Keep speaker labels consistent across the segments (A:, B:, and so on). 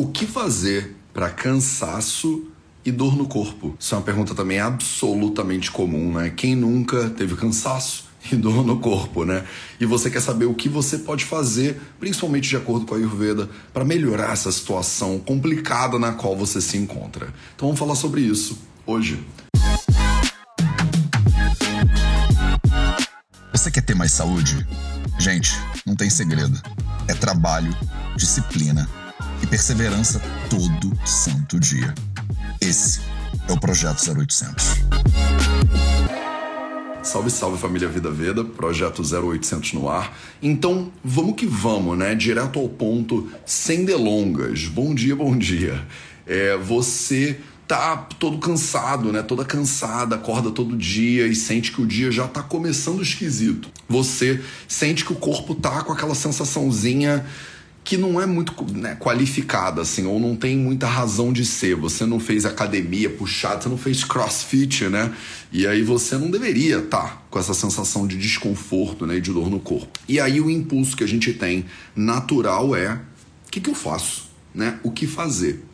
A: O que fazer para cansaço e dor no corpo? Isso é uma pergunta também absolutamente comum, né? Quem nunca teve cansaço e dor no corpo, né? E você quer saber o que você pode fazer, principalmente de acordo com a Ayurveda, para melhorar essa situação complicada na qual você se encontra. Então vamos falar sobre isso hoje.
B: Você quer ter mais saúde? Gente, não tem segredo. É trabalho, disciplina e perseverança todo santo dia. Esse é o Projeto 0800.
A: Salve, salve família Vida Veda, projeto 0800 no ar. Então, vamos que vamos, né? Direto ao ponto, sem delongas. Bom dia, bom dia. É, você tá todo cansado, né? Toda cansada, acorda todo dia e sente que o dia já tá começando esquisito. Você sente que o corpo tá com aquela sensaçãozinha que não é muito né, qualificada, assim, ou não tem muita razão de ser. Você não fez academia puxada, você não fez crossfit, né? E aí você não deveria estar tá com essa sensação de desconforto, né, e de dor no corpo. E aí o impulso que a gente tem natural é: o que, que eu faço? Né? O que fazer?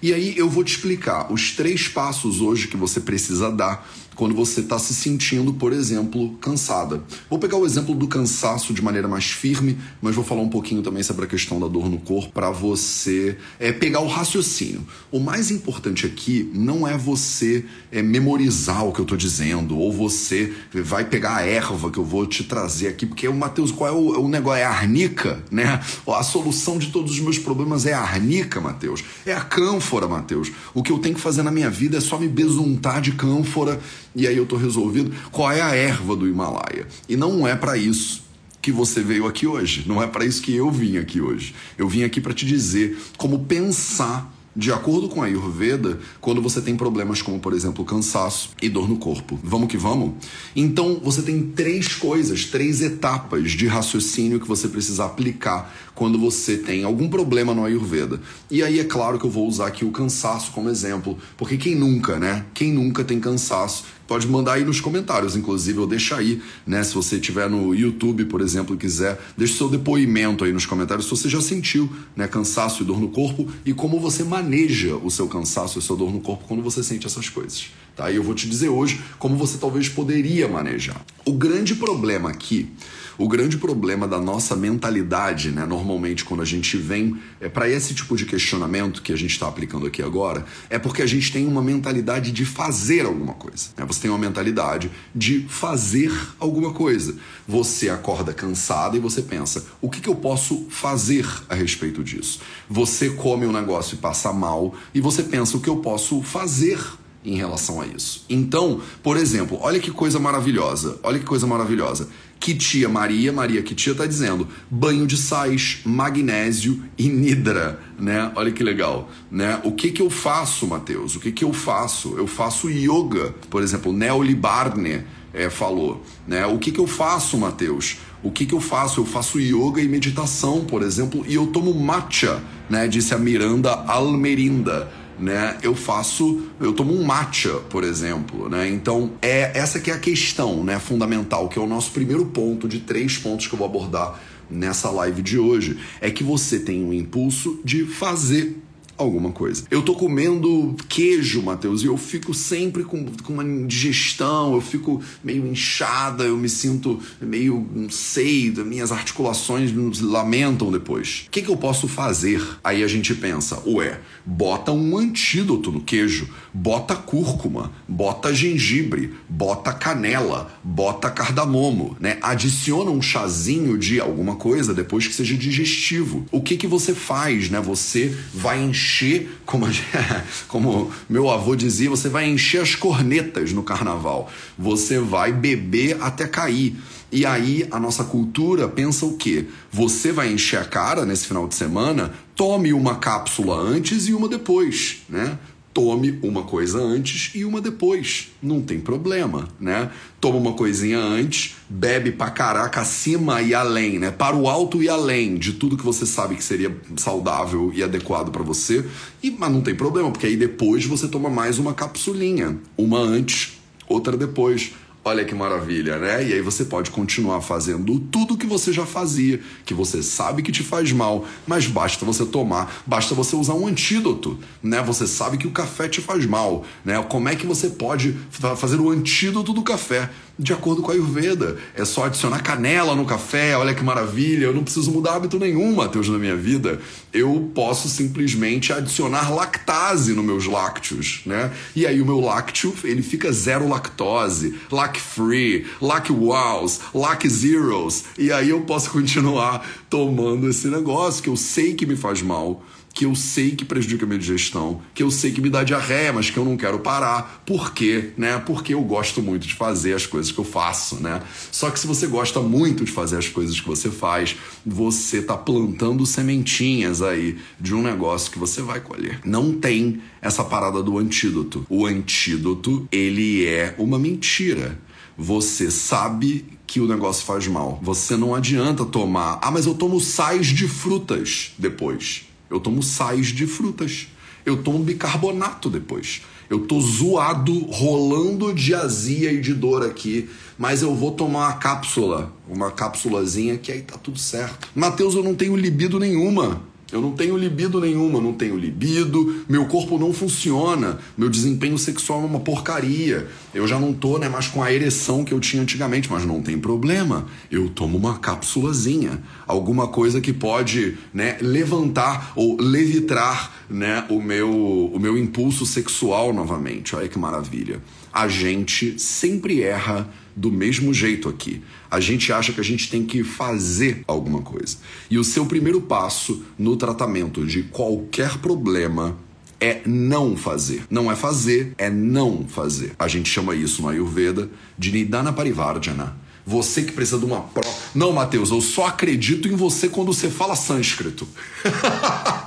A: E aí eu vou te explicar os três passos hoje que você precisa dar quando você está se sentindo, por exemplo, cansada. Vou pegar o exemplo do cansaço de maneira mais firme, mas vou falar um pouquinho também sobre a questão da dor no corpo para você é, pegar o raciocínio. O mais importante aqui não é você é, memorizar o que eu estou dizendo, ou você vai pegar a erva que eu vou te trazer aqui, porque o Matheus, qual é o, o negócio? É a arnica, né? A solução de todos os meus problemas é a arnica, Matheus. É a cânfora, Matheus. O que eu tenho que fazer na minha vida é só me besuntar de cânfora e aí eu estou resolvido. Qual é a erva do Himalaia? E não é para isso que você veio aqui hoje. Não é para isso que eu vim aqui hoje. Eu vim aqui para te dizer como pensar de acordo com a Ayurveda, quando você tem problemas como, por exemplo, cansaço e dor no corpo. Vamos que vamos? Então, você tem três coisas, três etapas de raciocínio que você precisa aplicar quando você tem algum problema no Ayurveda. E aí é claro que eu vou usar aqui o cansaço como exemplo, porque quem nunca, né? Quem nunca tem cansaço pode mandar aí nos comentários, inclusive, ou deixa aí, né? Se você estiver no YouTube, por exemplo, e quiser, deixe seu depoimento aí nos comentários se você já sentiu, né, cansaço e dor no corpo e como você maneja o seu cansaço e sua dor no corpo quando você sente essas coisas. Tá? E eu vou te dizer hoje como você talvez poderia manejar. O grande problema aqui o grande problema da nossa mentalidade, né, normalmente quando a gente vem é, para esse tipo de questionamento que a gente está aplicando aqui agora, é porque a gente tem uma mentalidade de fazer alguma coisa. Né? Você tem uma mentalidade de fazer alguma coisa. Você acorda cansado e você pensa: o que, que eu posso fazer a respeito disso? Você come um negócio e passa mal e você pensa: o que eu posso fazer em relação a isso. Então, por exemplo, olha que coisa maravilhosa. Olha que coisa maravilhosa. Que tia Maria, Maria que tia tá dizendo, banho de sais, magnésio e nidra, né? Olha que legal, né? O que que eu faço, Mateus? O que que eu faço? Eu faço yoga, por exemplo, Neoli Barne é, falou, né? O que que eu faço, Mateus? O que que eu faço? Eu faço yoga e meditação, por exemplo, e eu tomo matcha, né? Disse a Miranda Almerinda né? Eu faço, eu tomo um matcha, por exemplo, né? Então, é essa que é a questão, né, fundamental, que é o nosso primeiro ponto de três pontos que eu vou abordar nessa live de hoje, é que você tem um impulso de fazer alguma coisa. Eu tô comendo queijo, Matheus, e eu fico sempre com, com uma digestão, eu fico meio inchada, eu me sinto meio, não sei, minhas articulações lamentam depois. O que, que eu posso fazer? Aí a gente pensa, ué, bota um antídoto no queijo, bota cúrcuma, bota gengibre, bota canela, bota cardamomo, né? Adiciona um chazinho de alguma coisa depois que seja digestivo. O que que você faz, né? Você vai encher encher, como, como meu avô dizia, você vai encher as cornetas no carnaval. Você vai beber até cair. E aí a nossa cultura pensa o quê? Você vai encher a cara nesse final de semana, tome uma cápsula antes e uma depois, né? Tome uma coisa antes e uma depois. Não tem problema, né? Toma uma coisinha antes, bebe pra caraca acima e além, né? Para o alto e além de tudo que você sabe que seria saudável e adequado para você. E, mas não tem problema, porque aí depois você toma mais uma capsulinha. Uma antes, outra depois Olha que maravilha, né? E aí você pode continuar fazendo tudo que você já fazia, que você sabe que te faz mal, mas basta você tomar, basta você usar um antídoto, né? Você sabe que o café te faz mal, né? Como é que você pode fazer o antídoto do café? De acordo com a Ayurveda, é só adicionar canela no café, olha que maravilha, eu não preciso mudar hábito nenhum, Matheus, na minha vida. Eu posso simplesmente adicionar lactase nos meus lácteos, né? E aí o meu lácteo, ele fica zero lactose, lac free, lac wows, lac zeros, e aí eu posso continuar tomando esse negócio que eu sei que me faz mal que eu sei que prejudica a minha digestão, que eu sei que me dá diarreia, mas que eu não quero parar. Por quê? Né? Porque eu gosto muito de fazer as coisas que eu faço, né? Só que se você gosta muito de fazer as coisas que você faz, você tá plantando sementinhas aí de um negócio que você vai colher. Não tem essa parada do antídoto. O antídoto, ele é uma mentira. Você sabe que o negócio faz mal. Você não adianta tomar. Ah, mas eu tomo sais de frutas depois. Eu tomo sais de frutas. Eu tomo bicarbonato depois. Eu tô zoado, rolando de azia e de dor aqui, mas eu vou tomar uma cápsula, uma cápsulazinha que aí tá tudo certo. Mateus, eu não tenho libido nenhuma. Eu não tenho libido nenhuma, não tenho libido, meu corpo não funciona, meu desempenho sexual é uma porcaria. Eu já não tô né, mais com a ereção que eu tinha antigamente, mas não tem problema. Eu tomo uma cápsulazinha, alguma coisa que pode né, levantar ou levitar né, o, meu, o meu impulso sexual novamente. Olha que maravilha. A gente sempre erra do mesmo jeito aqui. A gente acha que a gente tem que fazer alguma coisa. E o seu primeiro passo no tratamento de qualquer problema é não fazer. Não é fazer, é não fazer. A gente chama isso no Ayurveda de Nidana Parivardhana. Você que precisa de uma prova. Não, Mateus, eu só acredito em você quando você fala sânscrito.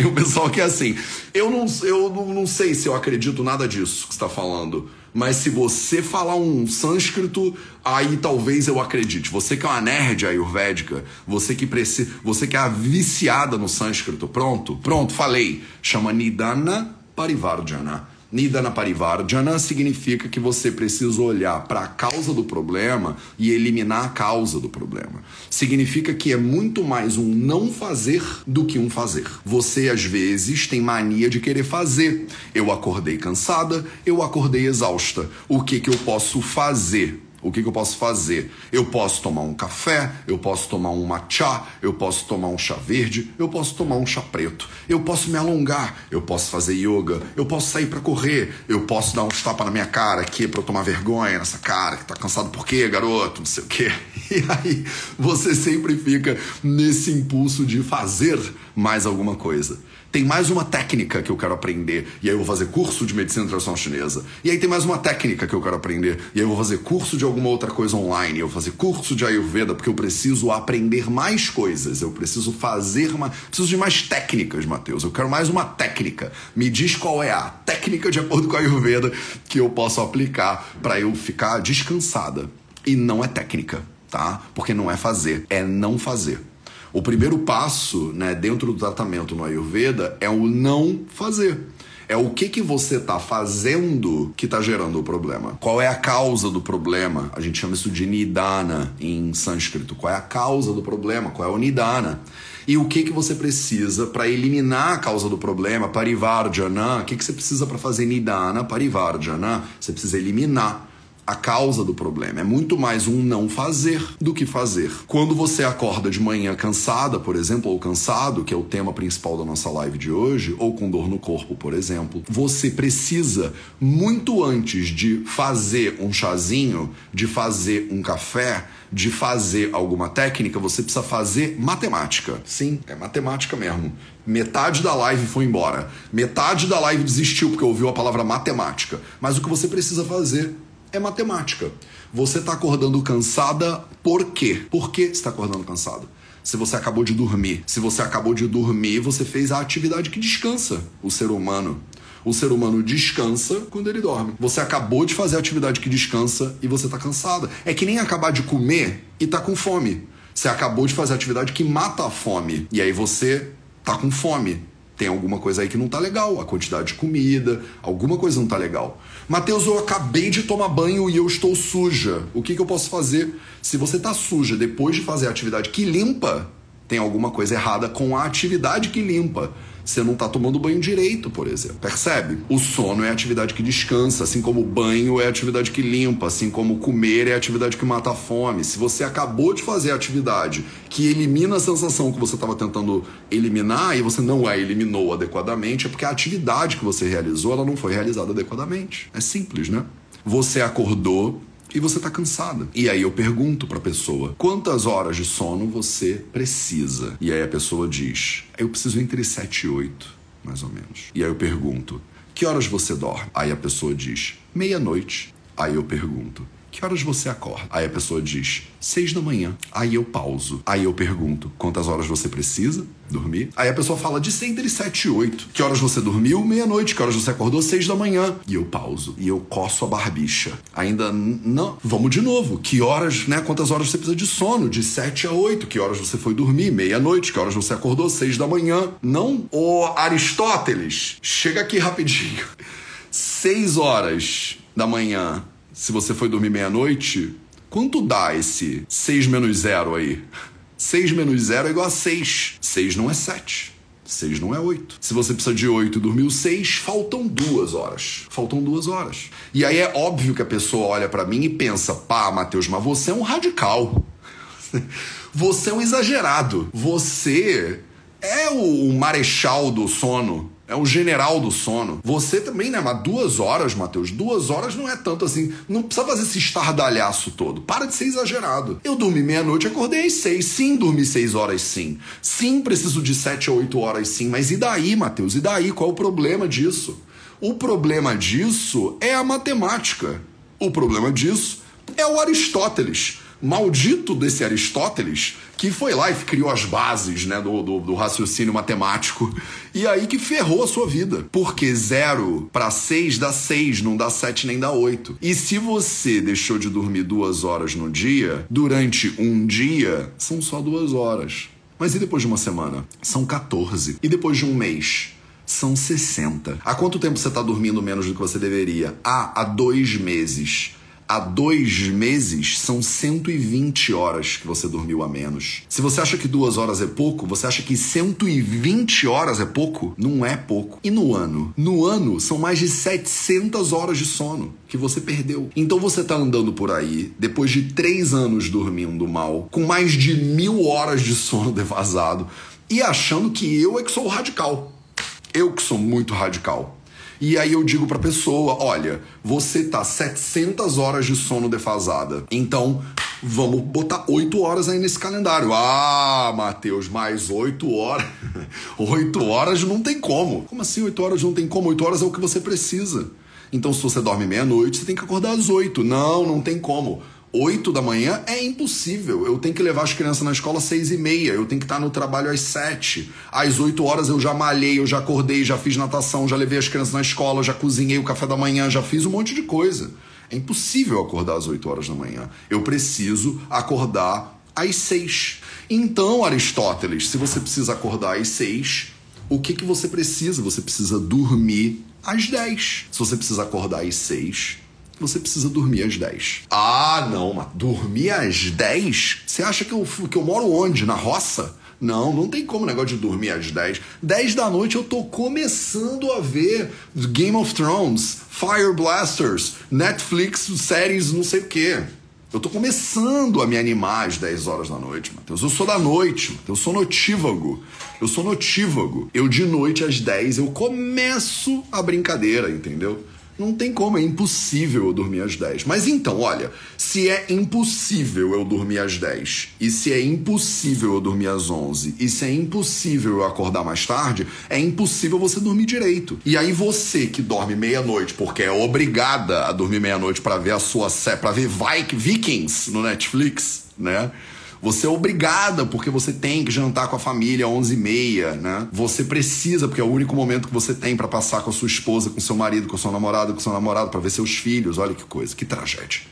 A: Tem um pessoal que é assim. Eu não, eu não sei se eu acredito nada disso que está falando mas se você falar um sânscrito, aí talvez eu acredite. Você que é uma nerd ayurvédica, você que precisa, você que é viciada no sânscrito, pronto, pronto, falei. Chama Nidana Parivardhana. Nidana Parivardhana significa que você precisa olhar para a causa do problema e eliminar a causa do problema. Significa que é muito mais um não fazer do que um fazer. Você às vezes tem mania de querer fazer. Eu acordei cansada, eu acordei exausta. O que que eu posso fazer? O que, que, eu posso fazer? Eu posso tomar um café, eu posso tomar um matcha, eu posso tomar um chá verde, eu posso tomar um chá preto, eu posso me alongar, eu posso fazer yoga, eu posso sair para correr, eu posso dar um tapa na minha cara aqui para eu tomar vergonha nessa cara que tá cansado por quê, garoto? Não sei o quê. E aí você sempre fica nesse impulso de fazer mais alguma coisa tem mais uma técnica que eu quero aprender, e aí eu vou fazer curso de medicina tradicional chinesa. E aí tem mais uma técnica que eu quero aprender, e aí eu vou fazer curso de alguma outra coisa online, eu vou fazer curso de Ayurveda, porque eu preciso aprender mais coisas, eu preciso fazer uma. Preciso de mais técnicas, Matheus. Eu quero mais uma técnica. Me diz qual é a técnica de acordo com a Ayurveda que eu posso aplicar para eu ficar descansada. E não é técnica, tá? Porque não é fazer, é não fazer. O primeiro passo, né, dentro do tratamento no Ayurveda é o não fazer. É o que, que você está fazendo que está gerando o problema. Qual é a causa do problema? A gente chama isso de nidana em sânscrito. Qual é a causa do problema? Qual é o nidana? E o que, que você precisa para eliminar a causa do problema? Parivardhana. O que, que você precisa para fazer nidana? Parivardhana. Você precisa eliminar a causa do problema. É muito mais um não fazer do que fazer. Quando você acorda de manhã cansada, por exemplo, ou cansado, que é o tema principal da nossa live de hoje, ou com dor no corpo, por exemplo, você precisa, muito antes de fazer um chazinho, de fazer um café, de fazer alguma técnica, você precisa fazer matemática. Sim, é matemática mesmo. Metade da live foi embora. Metade da live desistiu porque ouviu a palavra matemática. Mas o que você precisa fazer é matemática. Você está acordando cansada por quê? Por que está acordando cansada? Se você acabou de dormir. Se você acabou de dormir, você fez a atividade que descansa o ser humano. O ser humano descansa quando ele dorme. Você acabou de fazer a atividade que descansa e você está cansada. É que nem acabar de comer e tá com fome. Você acabou de fazer a atividade que mata a fome. E aí você tá com fome Tem alguma coisa aí que não tá legal, a quantidade de comida, alguma coisa não tá legal. Mateus, eu acabei de tomar banho e eu estou suja. O que, que eu posso fazer? Se você tá suja depois de fazer a atividade que limpa, tem alguma coisa errada com a atividade que limpa. Você não está tomando banho direito, por exemplo. Percebe? O sono é a atividade que descansa, assim como o banho é a atividade que limpa, assim como comer é a atividade que mata a fome. Se você acabou de fazer a atividade que elimina a sensação que você estava tentando eliminar e você não a eliminou adequadamente, é porque a atividade que você realizou ela não foi realizada adequadamente. É simples, né? Você acordou, e você está cansada. E aí eu pergunto para a pessoa: quantas horas de sono você precisa? E aí a pessoa diz: eu preciso entre 7 e 8, mais ou menos. E aí eu pergunto: que horas você dorme? Aí a pessoa diz: meia-noite. Aí eu pergunto: que horas você acorda? Aí a pessoa diz, seis da manhã. Aí eu pauso. Aí eu pergunto, quantas horas você precisa dormir? Aí a pessoa fala, de entre sete e oito. Que horas você dormiu? Meia-noite. Que horas você acordou? Seis da manhã. E eu pauso. E eu coço a barbicha. Ainda não. Vamos de novo. Que horas, né? Quantas horas você precisa de sono? De sete a oito. Que horas você foi dormir? Meia-noite. Que horas você acordou? Seis da manhã. Não. Ô Aristóteles, chega aqui rapidinho. Seis horas da manhã se você foi dormir meia-noite, quanto dá esse 6 menos 0 aí? 6 menos 0 é igual a 6. 6 não é 7. 6 não é 8. Se você precisa de 8 e dormiu 6, faltam duas horas. Faltam duas horas. E aí é óbvio que a pessoa olha para mim e pensa: pá, Matheus, mas você é um radical. Você é um exagerado. Você é o marechal do sono. É o general do sono. Você também, né? Mas duas horas, Matheus, duas horas não é tanto assim. Não precisa fazer esse estardalhaço todo. Para de ser exagerado. Eu dormi meia-noite acordei às seis. Sim, dormi seis horas, sim. Sim, preciso de sete a oito horas, sim. Mas e daí, Matheus? E daí? Qual é o problema disso? O problema disso é a matemática. O problema disso é o Aristóteles maldito desse Aristóteles que foi lá e criou as bases né, do, do, do, raciocínio matemático e aí que ferrou a sua vida. Porque zero para seis dá seis, não dá sete nem dá oito. E se você deixou de dormir duas horas no dia, durante um dia, são só duas horas. Mas e depois de uma semana? São 14. E depois de um mês? São 60. Há quanto tempo você está dormindo menos do que você deveria? Ah, há dois meses há dois meses são 120 horas que você dormiu a menos. Se você acha que duas horas é pouco, você acha que 120 horas é pouco? Não é pouco. E no ano? No ano são mais de 700 horas de sono que você perdeu. Então você tá andando por aí, depois de três anos dormindo mal, com mais de mil horas de sono defasado, e achando que eu é que sou o radical. Eu que sou muito radical. E aí eu digo pra pessoa: olha, você tá 700 horas de sono defasada. Então, vamos botar 8 horas aí nesse calendário. Ah, Matheus, mais 8 horas. 8 horas não tem como. Como assim 8 horas não tem como? 8 horas é o que você precisa. Então, se você dorme meia-noite, você tem que acordar às 8. Não, não tem como. 8 da manhã é impossível. Eu tenho que levar as crianças na escola às 6 e meia. Eu tenho que estar no trabalho às 7. Às 8 horas eu já malhei, eu já acordei, já fiz natação, já levei as crianças na escola, já cozinhei o café da manhã, já fiz um monte de coisa. É impossível acordar às 8 horas da manhã. Eu preciso acordar às 6. Então, Aristóteles, se você precisa acordar às 6, o que, que você precisa? Você precisa dormir às 10. Se você precisa acordar às 6, você precisa dormir às 10. Ah, não, mas dormir às 10? Você acha que eu, que eu moro onde? Na roça? Não, não tem como negócio de dormir às 10. 10 da noite eu tô começando a ver Game of Thrones, Fire Blasters, Netflix, séries, não sei o quê. Eu tô começando a me animar às 10 horas da noite, Matheus. Eu sou da noite, Matheus. Eu sou notívago. Eu sou notívago. Eu de noite às 10 eu começo a brincadeira, entendeu? Não tem como, é impossível eu dormir às 10. Mas então, olha, se é impossível eu dormir às 10, e se é impossível eu dormir às 11, e se é impossível eu acordar mais tarde, é impossível você dormir direito. E aí você que dorme meia-noite, porque é obrigada a dormir meia-noite para ver a sua série, para ver Vikings no Netflix, né? Você é obrigada, porque você tem que jantar com a família às 11h30, né? Você precisa, porque é o único momento que você tem para passar com a sua esposa, com seu marido, com seu namorado, com seu namorado, para ver seus filhos. Olha que coisa, que tragédia.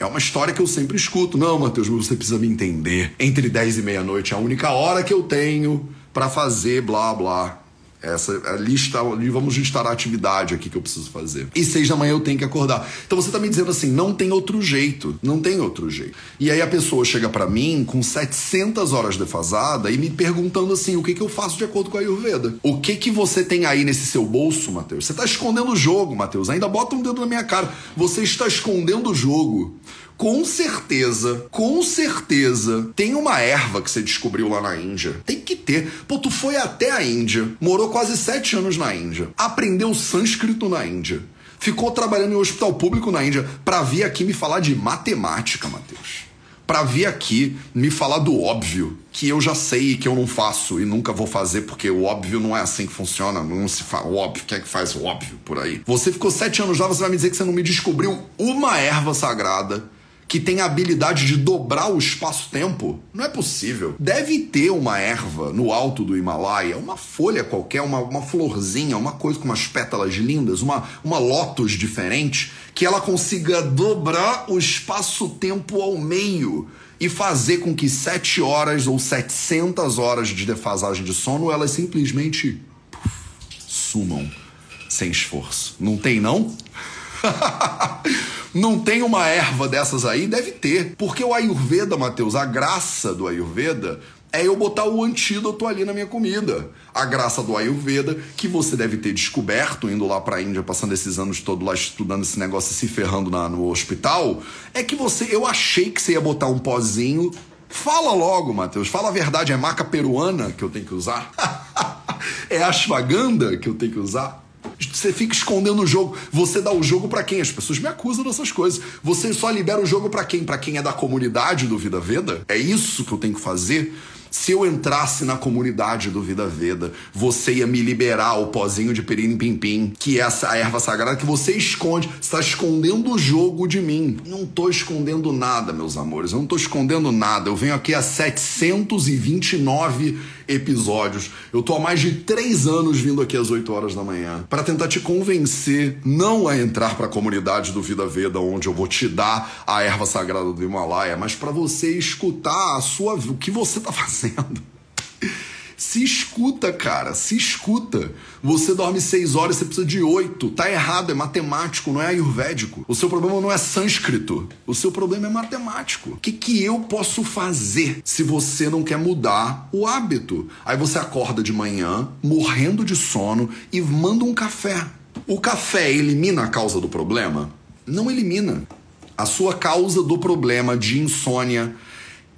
A: É uma história que eu sempre escuto. Não, Matheus, você precisa me entender. Entre 10 e meia-noite é a única hora que eu tenho para fazer blá blá. Essa ali está, ali vamos listar a atividade aqui que eu preciso fazer. E seis da manhã eu tenho que acordar. Então você tá me dizendo assim, não tem outro jeito, não tem outro jeito. E aí a pessoa chega para mim com 700 horas defasada e me perguntando assim, o que que eu faço de acordo com a Ayurveda? O que que você tem aí nesse seu bolso, Matheus? Você tá escondendo o jogo, Matheus. Ainda bota um dedo na minha cara. Você está escondendo o jogo com certeza, com certeza, tem uma erva que você descobriu lá na Índia. Tem que ter. Pô, tu foi até a Índia, morou quase sete anos na Índia, aprendeu sânscrito na Índia, ficou trabalhando em um hospital público na Índia para vir aqui me falar de matemática, Matheus. Para vir aqui me falar do óbvio, que eu já sei e que eu não faço e nunca vou fazer, porque o óbvio não é assim que funciona, não se fala o óbvio, quem é que faz o óbvio por aí? Você ficou sete anos lá, você vai me dizer que você não me descobriu uma erva sagrada que tem a habilidade de dobrar o espaço-tempo? Não é possível. Deve ter uma erva no alto do Himalaia, uma folha qualquer, uma, uma florzinha, uma coisa com umas pétalas lindas, uma, uma lótus diferente, que ela consiga dobrar o espaço-tempo ao meio e fazer com que 7 horas ou 700 horas de defasagem de sono elas simplesmente puff, sumam sem esforço. Não tem, não? Não tem uma erva dessas aí? Deve ter. Porque o Ayurveda, Matheus, a graça do Ayurveda é eu botar o antídoto ali na minha comida. A graça do Ayurveda, que você deve ter descoberto indo lá pra Índia, passando esses anos todos lá estudando esse negócio e se ferrando na, no hospital, é que você. Eu achei que você ia botar um pozinho. Fala logo, Matheus. Fala a verdade. É maca peruana que eu tenho que usar? é ashwagandha que eu tenho que usar? Você fica escondendo o jogo. Você dá o jogo para quem? As pessoas me acusam dessas coisas. Você só libera o jogo para quem? Para quem é da comunidade do Vida Veda? É isso que eu tenho que fazer? Se eu entrasse na comunidade do Vida Veda, você ia me liberar o pozinho de perinim pim pim, que é essa erva sagrada que você esconde. Está escondendo o jogo de mim. Não tô escondendo nada, meus amores. Eu não tô escondendo nada. Eu venho aqui há 729 episódios. Eu tô há mais de três anos vindo aqui às 8 horas da manhã para tentar te convencer não a entrar para a comunidade do Vida Veda, onde eu vou te dar a erva sagrada do Himalaia, mas para você escutar a sua o que você tá fazendo. Se escuta, cara, se escuta. Você dorme seis horas, você precisa de oito. Tá errado, é matemático, não é ayurvédico. O seu problema não é sânscrito. O seu problema é matemático. O que, que eu posso fazer se você não quer mudar o hábito? Aí você acorda de manhã, morrendo de sono, e manda um café. O café elimina a causa do problema? Não elimina. A sua causa do problema de insônia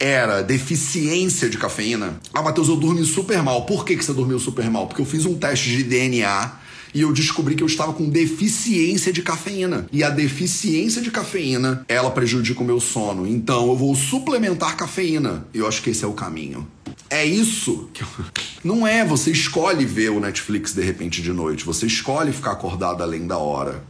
A: era deficiência de cafeína. Ah, Matheus, eu dormi super mal. Por que, que você dormiu super mal? Porque eu fiz um teste de DNA e eu descobri que eu estava com deficiência de cafeína. E a deficiência de cafeína, ela prejudica o meu sono. Então eu vou suplementar cafeína. Eu acho que esse é o caminho. É isso que eu... Não é, você escolhe ver o Netflix de repente de noite, você escolhe ficar acordado além da hora.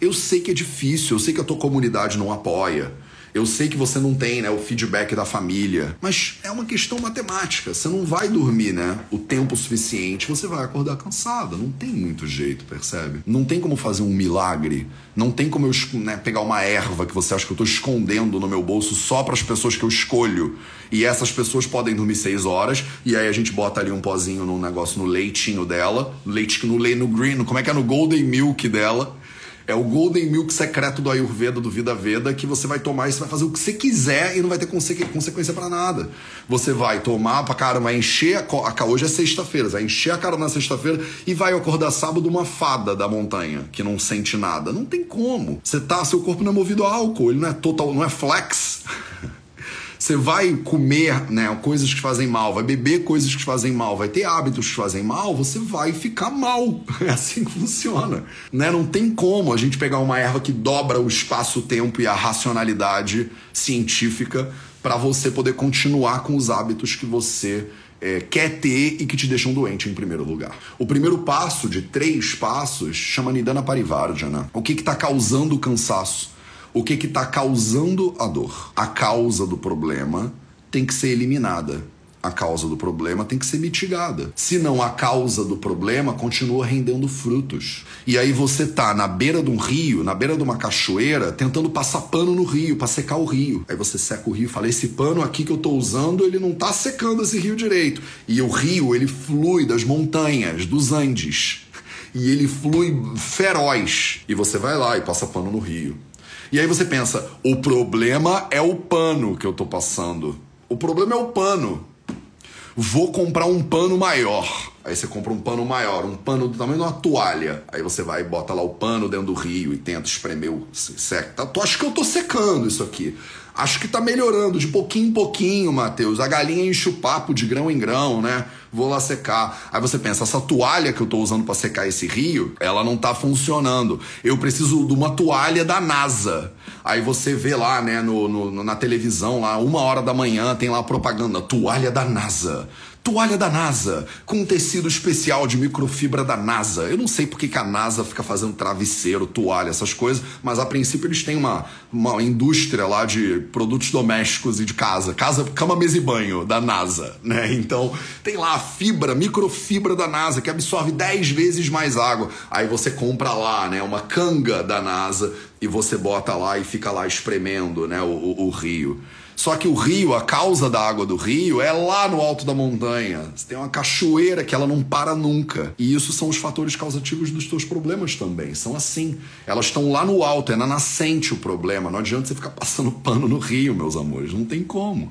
A: Eu sei que é difícil, eu sei que a tua comunidade não apoia. Eu sei que você não tem né, o feedback da família, mas é uma questão matemática. Você não vai dormir né, o tempo suficiente, você vai acordar cansada. Não tem muito jeito, percebe? Não tem como fazer um milagre. Não tem como eu né, pegar uma erva que você acha que eu estou escondendo no meu bolso só para as pessoas que eu escolho. E essas pessoas podem dormir seis horas, e aí a gente bota ali um pozinho num negócio no leitinho dela, leite no, no green, como é que é no golden milk dela é o Golden Milk secreto do Ayurveda, do Vida Veda, que você vai tomar e você vai fazer o que você quiser e não vai ter consequência para nada. Você vai tomar pra cara, vai encher a, a hoje é sexta-feira, vai encher a cara na sexta-feira e vai acordar sábado uma fada da montanha que não sente nada. Não tem como. Você tá, seu corpo não é movido a álcool, ele não é total, não é flex. Você vai comer né, coisas que fazem mal, vai beber coisas que fazem mal, vai ter hábitos que fazem mal, você vai ficar mal. É assim que funciona. Né? Não tem como a gente pegar uma erva que dobra o espaço-tempo e a racionalidade científica para você poder continuar com os hábitos que você é, quer ter e que te deixam doente em primeiro lugar. O primeiro passo de três passos chama Nidana Parivardhana. O que está causando o cansaço? O que está causando a dor. A causa do problema tem que ser eliminada. a causa do problema tem que ser mitigada. Senão a causa do problema continua rendendo frutos. E aí você tá na beira de um rio, na beira de uma cachoeira, tentando passar pano no rio para secar o rio. Aí você seca o rio e fala: "Esse pano aqui que eu tô usando, ele não tá secando esse rio direito". E o rio, ele flui das montanhas, dos Andes. E ele flui feroz. E você vai lá e passa pano no rio. E aí você pensa: "O problema é o pano que eu tô passando". O problema é o pano vou comprar um pano maior. Aí você compra um pano maior, um pano do tamanho de uma toalha. Aí você vai e bota lá o pano dentro do rio e tenta espremer o seca. Tu acha que eu tô secando isso aqui? Acho que tá melhorando de pouquinho em pouquinho, Matheus. A galinha enche o papo de grão em grão, né? Vou lá secar. Aí você pensa, essa toalha que eu tô usando para secar esse rio, ela não tá funcionando. Eu preciso de uma toalha da NASA. Aí você vê lá, né, no, no, na televisão, lá, uma hora da manhã, tem lá propaganda, toalha da NASA. Toalha da NASA, com um tecido especial de microfibra da NASA. Eu não sei porque que a NASA fica fazendo travesseiro, toalha, essas coisas, mas a princípio eles têm uma, uma indústria lá de produtos domésticos e de casa. Casa, cama, mesa e banho da NASA, né? Então tem lá a fibra, microfibra da NASA, que absorve 10 vezes mais água. Aí você compra lá, né, uma canga da NASA e você bota lá e fica lá espremendo, né, o, o, o rio. Só que o rio, a causa da água do rio é lá no alto da montanha. Você tem uma cachoeira que ela não para nunca. E isso são os fatores causativos dos teus problemas também. São assim. Elas estão lá no alto, é na nascente o problema. Não adianta você ficar passando pano no rio, meus amores. Não tem como.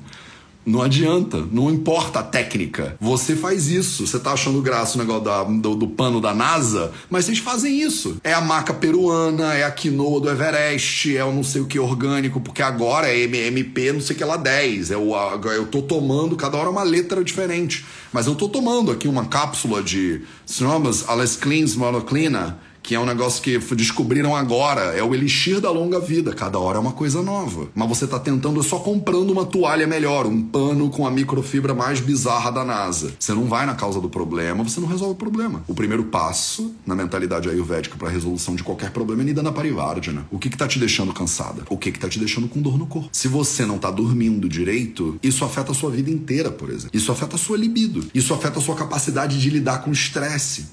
A: Não adianta, não importa a técnica. Você faz isso. Você tá achando graça o negócio da, do, do, pano da NASA, mas vocês fazem isso. É a maca peruana, é a quinoa do Everest, é o não sei o que orgânico, porque agora é MMP não sei o que lá 10. É o, eu tô tomando cada hora uma letra diferente. Mas eu tô tomando aqui uma cápsula de Sinomas Alles Cleans Monoclina que é um negócio que descobriram agora, é o elixir da longa vida, cada hora é uma coisa nova. Mas você está tentando só comprando uma toalha melhor, um pano com a microfibra mais bizarra da NASA. Você não vai na causa do problema, você não resolve o problema. O primeiro passo na mentalidade ayurvédica para resolução de qualquer problema é Nidana Parivardhana. O que que tá te deixando cansada? O que que tá te deixando com dor no corpo? Se você não tá dormindo direito, isso afeta a sua vida inteira, por exemplo. Isso afeta a sua libido. Isso afeta a sua capacidade de lidar com estresse.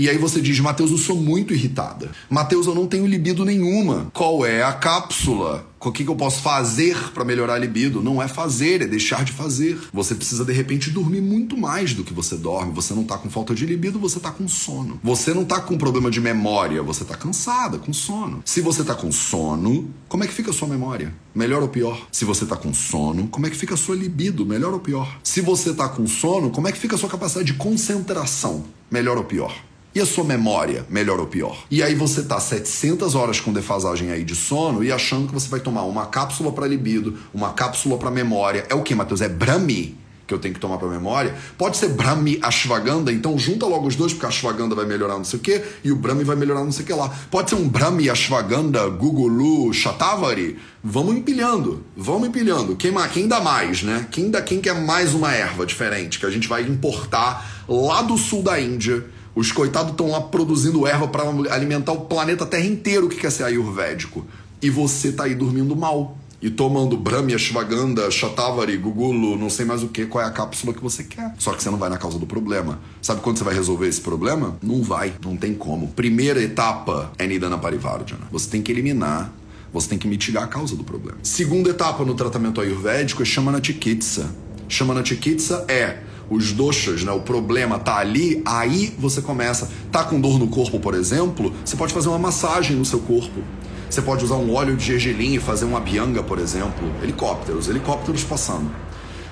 A: E aí você diz, Mateus, eu sou muito irritada. Mateus, eu não tenho libido nenhuma. Qual é a cápsula? O que, que eu posso fazer para melhorar a libido? Não é fazer, é deixar de fazer. Você precisa, de repente, dormir muito mais do que você dorme. Você não tá com falta de libido, você tá com sono. Você não tá com problema de memória, você tá cansada, com sono. Se você tá com sono, como é que fica a sua memória? Melhor ou pior? Se você tá com sono, como é que fica a sua libido? Melhor ou pior? Se você tá com sono, como é que fica a sua capacidade de concentração? Melhor ou pior? E a sua memória, melhor ou pior? E aí você tá 700 horas com defasagem aí de sono e achando que você vai tomar uma cápsula para libido, uma cápsula para memória. É o que, Matheus? É Brahmi que eu tenho que tomar para memória? Pode ser Brahmi Ashwagandha, então junta logo os dois, porque a Ashwagandha vai melhorar não sei o que e o Brahmi vai melhorar não sei o que lá. Pode ser um Brahmi Ashwagandha Gugulu Shatavari? Vamos empilhando, vamos empilhando. Quem, quem dá mais, né? Quem, dá, quem quer mais uma erva diferente que a gente vai importar lá do sul da Índia? Os coitados estão lá produzindo erva para alimentar o planeta Terra inteiro que quer ser ayurvédico. E você tá aí dormindo mal. E tomando Brahmi, Ashwagandha, Shatavari, Gugulo, não sei mais o que, qual é a cápsula que você quer. Só que você não vai na causa do problema. Sabe quando você vai resolver esse problema? Não vai, não tem como. Primeira etapa é Nidana Parivardhana. Você tem que eliminar você tem que mitigar a causa do problema. Segunda etapa no tratamento ayurvédico é Shamana Chikitsa. Shamana Chikitsa é os doshas, né, o problema tá ali, aí você começa. Tá com dor no corpo, por exemplo, você pode fazer uma massagem no seu corpo. Você pode usar um óleo de gergelim e fazer uma bianga, por exemplo. Helicópteros, helicópteros passando.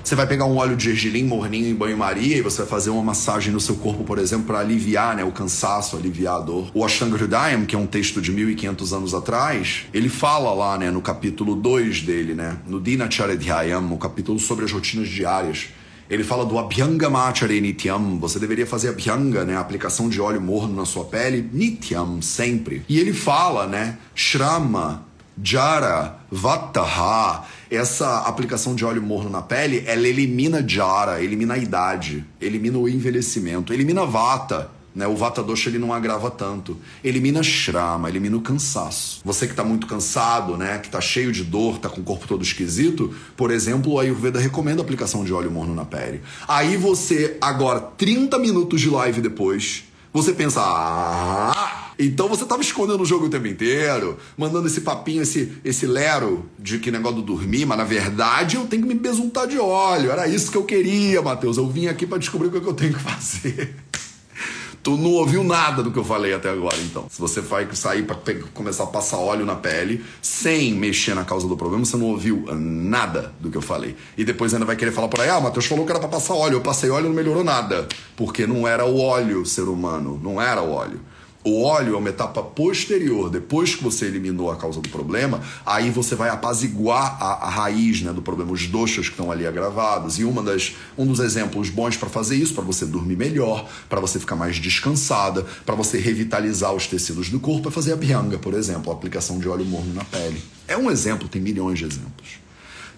A: Você vai pegar um óleo de gergelim morninho em banho-maria e você vai fazer uma massagem no seu corpo, por exemplo, para aliviar né, o cansaço, aliviar a dor. O Ashtanga Hridayam, que é um texto de 1500 anos atrás, ele fala lá né, no capítulo 2 dele, né, no Dinacharya o capítulo sobre as rotinas diárias ele fala do Abhyanga Machare Nityam. Você deveria fazer Abhyanga, né? A aplicação de óleo morno na sua pele, Nityam, sempre. E ele fala, né? Shrama, Jara, Vataha. Essa aplicação de óleo morno na pele, ela elimina Jara, elimina a idade, elimina o envelhecimento, elimina Vata Né? O Vata Dosha ele não agrava tanto. Elimina Shrama, elimina o cansaço. Você que está muito cansado, né? que está cheio de dor, está com o corpo todo esquisito, por exemplo, o Ayurveda recomenda a aplicação de óleo morno na pele. Aí você, agora, 30 minutos de live depois, você pensa, ah, então você tava escondendo o jogo o tempo inteiro, mandando esse papinho, esse, esse lero de que negócio do dormir, mas na verdade eu tenho que me besuntar de óleo. Era isso que eu queria, Matheus. Eu vim aqui para descobrir o que eu tenho que fazer. Tu não ouviu nada do que eu falei até agora, então. Se você vai sair para começar a passar óleo na pele sem mexer na causa do problema, você não ouviu nada do que eu falei. E depois ainda vai querer falar por aí: ah, Matheus falou que era para passar óleo. Eu passei óleo e não melhorou nada. Porque não era o óleo, ser humano. Não era o óleo. O óleo é uma etapa posterior, depois que você eliminou a causa do problema, aí você vai apaziguar a, a raiz né, do problema, os doxas que estão ali agravados. E uma das, um dos exemplos bons para fazer isso, para você dormir melhor, para você ficar mais descansada, para você revitalizar os tecidos do corpo, é fazer a bhyanga, por exemplo, a aplicação de óleo morno na pele. É um exemplo, tem milhões de exemplos.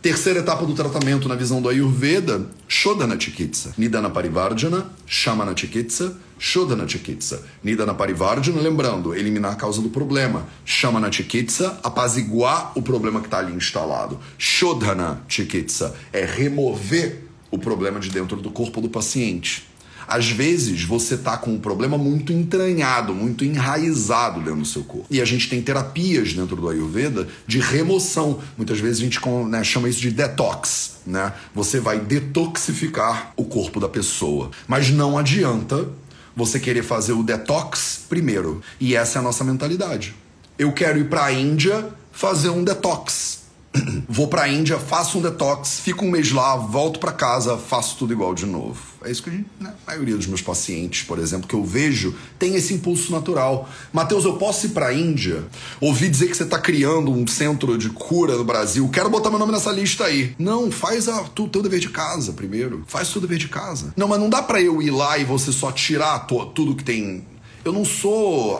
A: Terceira etapa do tratamento na visão do Ayurveda, Shodhana Chikitsa. Nidana Parivardhana, Shamana Chikitsa, Shodhana Chikitsa. Nidana Parivardhana, lembrando, eliminar a causa do problema. Shamana Chikitsa, apaziguar o problema que está ali instalado. Shodhana Chikitsa é remover o problema de dentro do corpo do paciente. Às vezes você tá com um problema muito entranhado, muito enraizado dentro do seu corpo. E a gente tem terapias dentro do Ayurveda de remoção. Muitas vezes a gente né, chama isso de detox. Né? Você vai detoxificar o corpo da pessoa. Mas não adianta você querer fazer o detox primeiro. E essa é a nossa mentalidade. Eu quero ir para a Índia fazer um detox. Vou para a Índia, faço um detox, fico um mês lá, volto para casa, faço tudo igual de novo. É isso que a, gente, né? a maioria dos meus pacientes, por exemplo, que eu vejo, tem esse impulso natural. Mateus, eu posso ir para a Índia? Ouvi dizer que você está criando um centro de cura no Brasil. Quero botar meu nome nessa lista aí. Não, faz o teu dever de casa primeiro. Faz o teu dever de casa. Não, mas não dá para eu ir lá e você só tirar tudo que tem. Eu não sou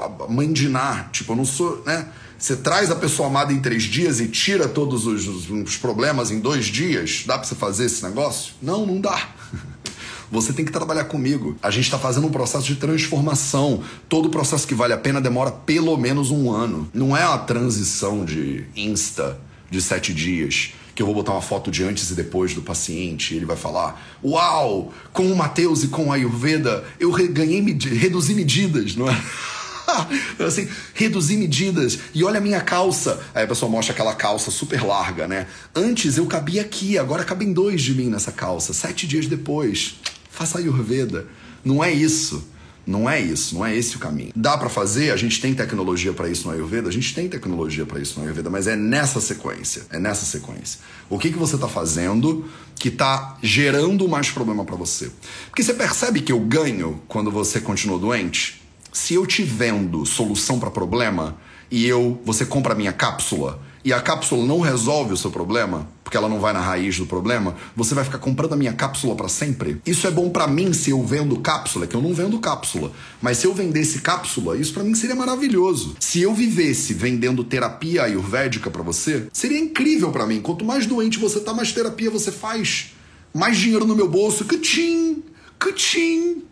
A: Ná, tipo, eu não sou, né? Você traz a pessoa amada em três dias e tira todos os, os, problemas em dois dias? Dá para você fazer esse negócio? Não, não dá. Você tem que trabalhar comigo. A gente está fazendo um processo de transformação. Todo processo que vale a pena demora pelo menos um ano. Não é a transição de Insta de sete dias que eu vou botar uma foto de antes e depois do paciente e ele vai falar: Uau, com o Matheus e com a Ayurveda eu ganhei, reduzi medidas, não é? assim, reduzir medidas. E olha a minha calça. Aí a pessoa mostra aquela calça super larga, né? Antes eu cabia aqui, agora cabem dois de mim nessa calça. Sete dias depois. Faça Ayurveda. Não é isso. Não é isso, não é esse o caminho. Dá para fazer, a gente tem tecnologia para isso no Ayurveda, a gente tem tecnologia para isso no Ayurveda, mas é nessa sequência, é nessa sequência. O que que você tá fazendo que tá gerando mais problema para você? Porque você percebe que eu ganho quando você continua doente? Se eu te vendo solução para problema e eu você compra a minha cápsula e a cápsula não resolve o seu problema, porque ela não vai na raiz do problema, você vai ficar comprando a minha cápsula para sempre. Isso é bom para mim se eu vendo cápsula, que eu não vendo cápsula, mas se eu vendesse cápsula, isso para mim seria maravilhoso. Se eu vivesse vendendo terapia ayurvédica para você, seria incrível para mim. Quanto mais doente você tá, mais terapia você faz. Mais dinheiro no meu bolso, cutim, cutim.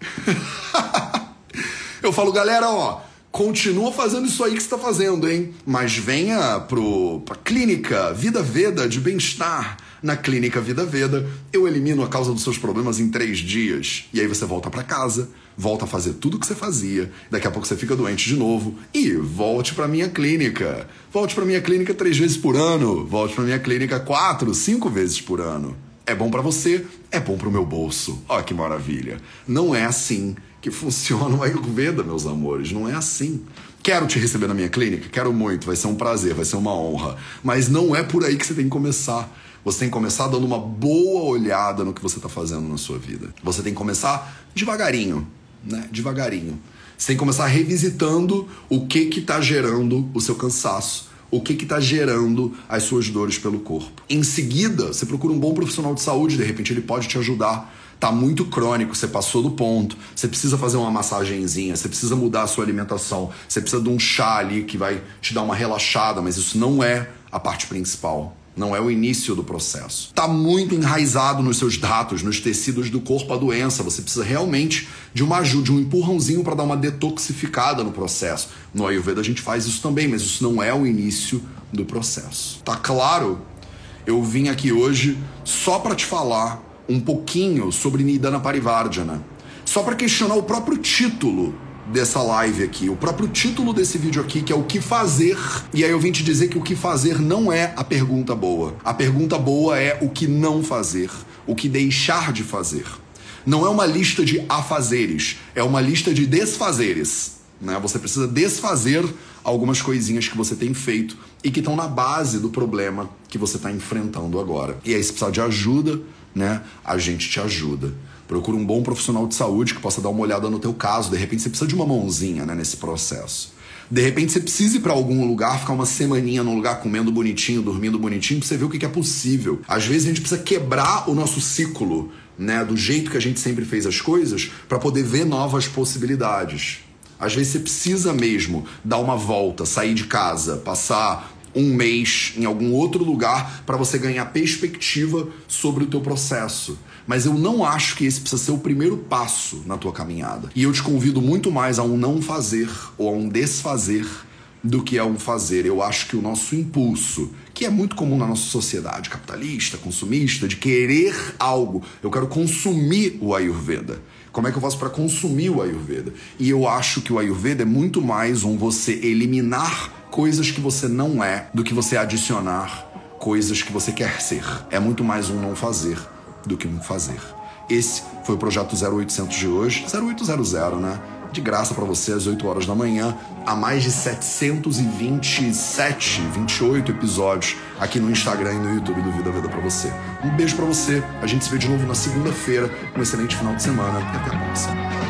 A: Eu falo, galera, ó, continua fazendo isso aí que você está fazendo, hein? Mas venha pro, pra clínica Vida Veda de bem-estar. Na clínica Vida Veda, eu elimino a causa dos seus problemas em três dias. E aí você volta para casa, volta a fazer tudo o que você fazia. Daqui a pouco você fica doente de novo e volte para minha clínica. Volte para minha clínica três vezes por ano. Volte para minha clínica quatro, cinco vezes por ano. É bom para você, é bom para o meu bolso. Olha que maravilha. Não é assim que funciona o Ayurveda, meus amores. Não é assim. Quero te receber na minha clínica? Quero muito, vai ser um prazer, vai ser uma honra. Mas não é por aí que você tem que começar. Você tem que começar dando uma boa olhada no que você está fazendo na sua vida. Você tem que começar devagarinho, né? Devagarinho. Você tem que começar revisitando o que que está gerando o seu cansaço, o que está gerando as suas dores pelo corpo. Em seguida, você procura um bom profissional de saúde, de repente ele pode te ajudar tá muito crônico, você passou do ponto, você precisa fazer uma massagenzinha, você precisa mudar a sua alimentação, você precisa de um chá ali que vai te dar uma relaxada, mas isso não é a parte principal. não é o início do processo. Está muito enraizado nos seus dados, nos tecidos do corpo a doença. Você precisa realmente de uma ajuda, de um empurrãozinho para dar uma detoxificada no processo. No Ayurveda a gente faz isso também, mas isso não é o início do processo. Tá claro? Eu vim aqui hoje só para te falar um pouquinho sobre Nidana Parivardhana, só para questionar o próprio título dessa live aqui, o próprio título desse vídeo aqui, que é o que fazer. E aí eu vim te dizer que o que fazer não é a pergunta boa. A pergunta boa é o que não fazer, o que deixar de fazer. Não é uma lista de afazeres, é uma lista de desfazeres. Né? Você precisa desfazer algumas coisinhas que você tem feito e que estão na base do problema que você está enfrentando agora. E aí, se precisar de ajuda, né, a gente te ajuda. Procura um bom profissional de saúde que possa dar uma olhada no teu caso. De repente você precisa de uma mãozinha né, nesse processo. De repente você precisa ir para algum lugar, ficar uma semaninha num lugar comendo bonitinho, dormindo bonitinho, pra você ver o que é possível. Às vezes a gente precisa quebrar o nosso ciclo, né, do jeito que a gente sempre fez as coisas, para poder ver novas possibilidades. Às vezes você precisa mesmo dar uma volta, sair de casa, passar um mês em algum outro lugar para você ganhar perspectiva sobre o teu processo. Mas eu não acho que esse precisa ser o primeiro passo na tua caminhada. E eu te convido muito mais a um não fazer ou a um desfazer do que a um fazer. Eu acho que o nosso impulso, que é muito comum na nossa sociedade capitalista, consumista, de querer algo, eu quero consumir o Ayurveda. Como é que eu faço para consumir o Ayurveda? E eu acho que o Ayurveda é muito mais um você eliminar coisas que você não é do que você adicionar coisas que você quer ser. É muito mais um não fazer do que um fazer. Esse foi o projeto 0800 de hoje, 0800, né? De graça para você às 8 horas da manhã, há mais de 727, 28 episódios aqui no Instagram e no YouTube do Vida Vida para você. Um beijo para você. A gente se vê de novo na segunda-feira. Um excelente final de semana e até a próxima.